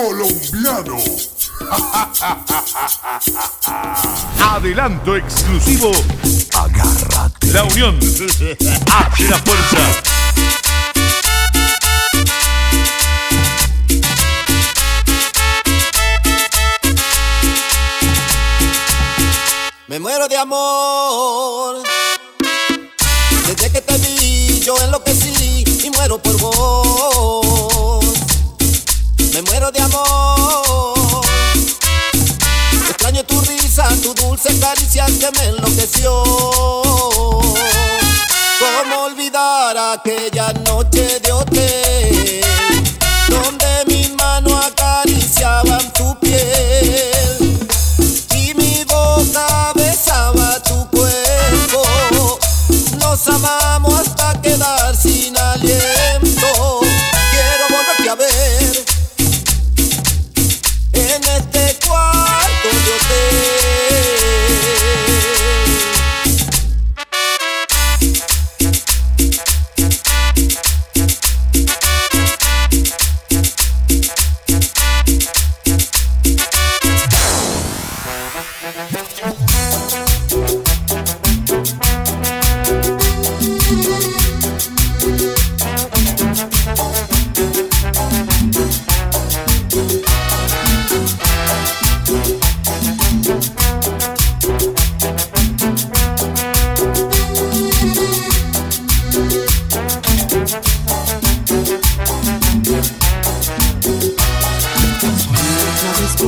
colombiano. Adelanto exclusivo. Agárrate. La unión hace la fuerza. Me muero de amor. Desde que te vi, yo enloquecí y muero por vos me muero de amor. Extraño tu risa, tu dulce caricia que me enloqueció. ¿Cómo olvidar aquella noche de hotel? Donde mis manos acariciaban tu piel y mi boca besaba tu cuerpo. Nos amamos.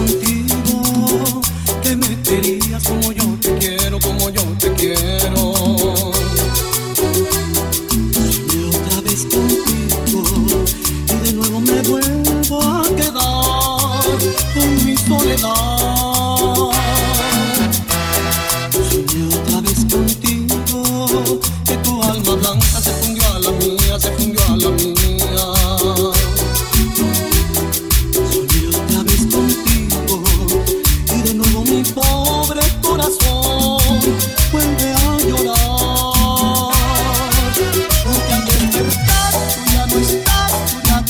contigo.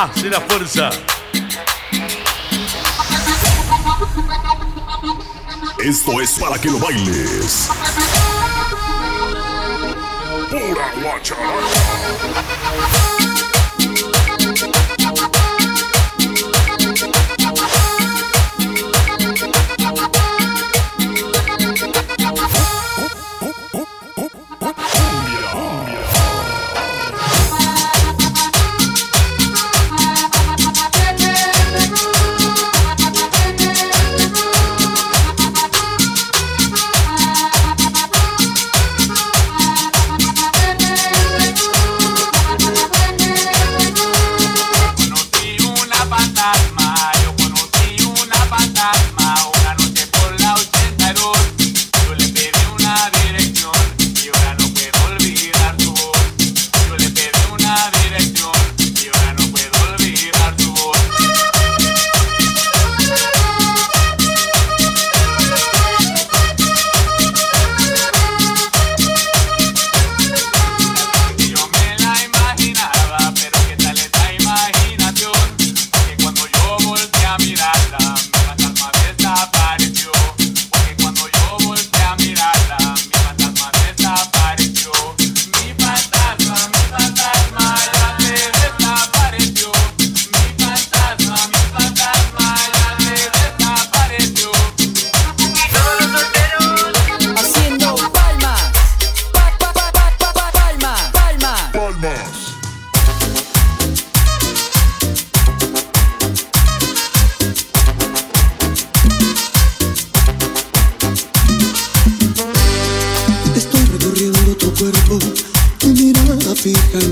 Ah, hace la fuerza. Esto es para que lo bailes. Pura guacharada.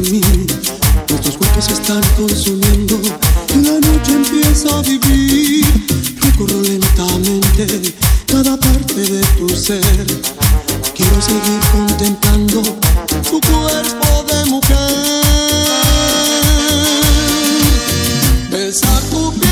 Nuestros cuerpos se están consumiendo y la noche empieza a vivir. Recorro lentamente cada parte de tu ser. Quiero seguir contemplando tu cuerpo de mujer. Besar tu piel.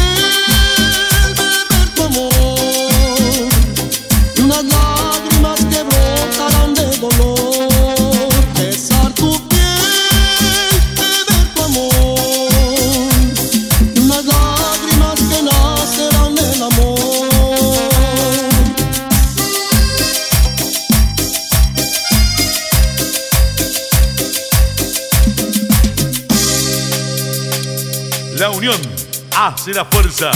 hace la fuerza.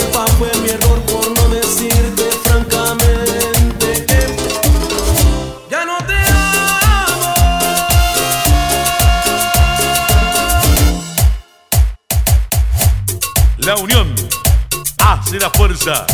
culpa fue mi error por no decirte francamente. que Ya no te amo. La unión hace la fuerza.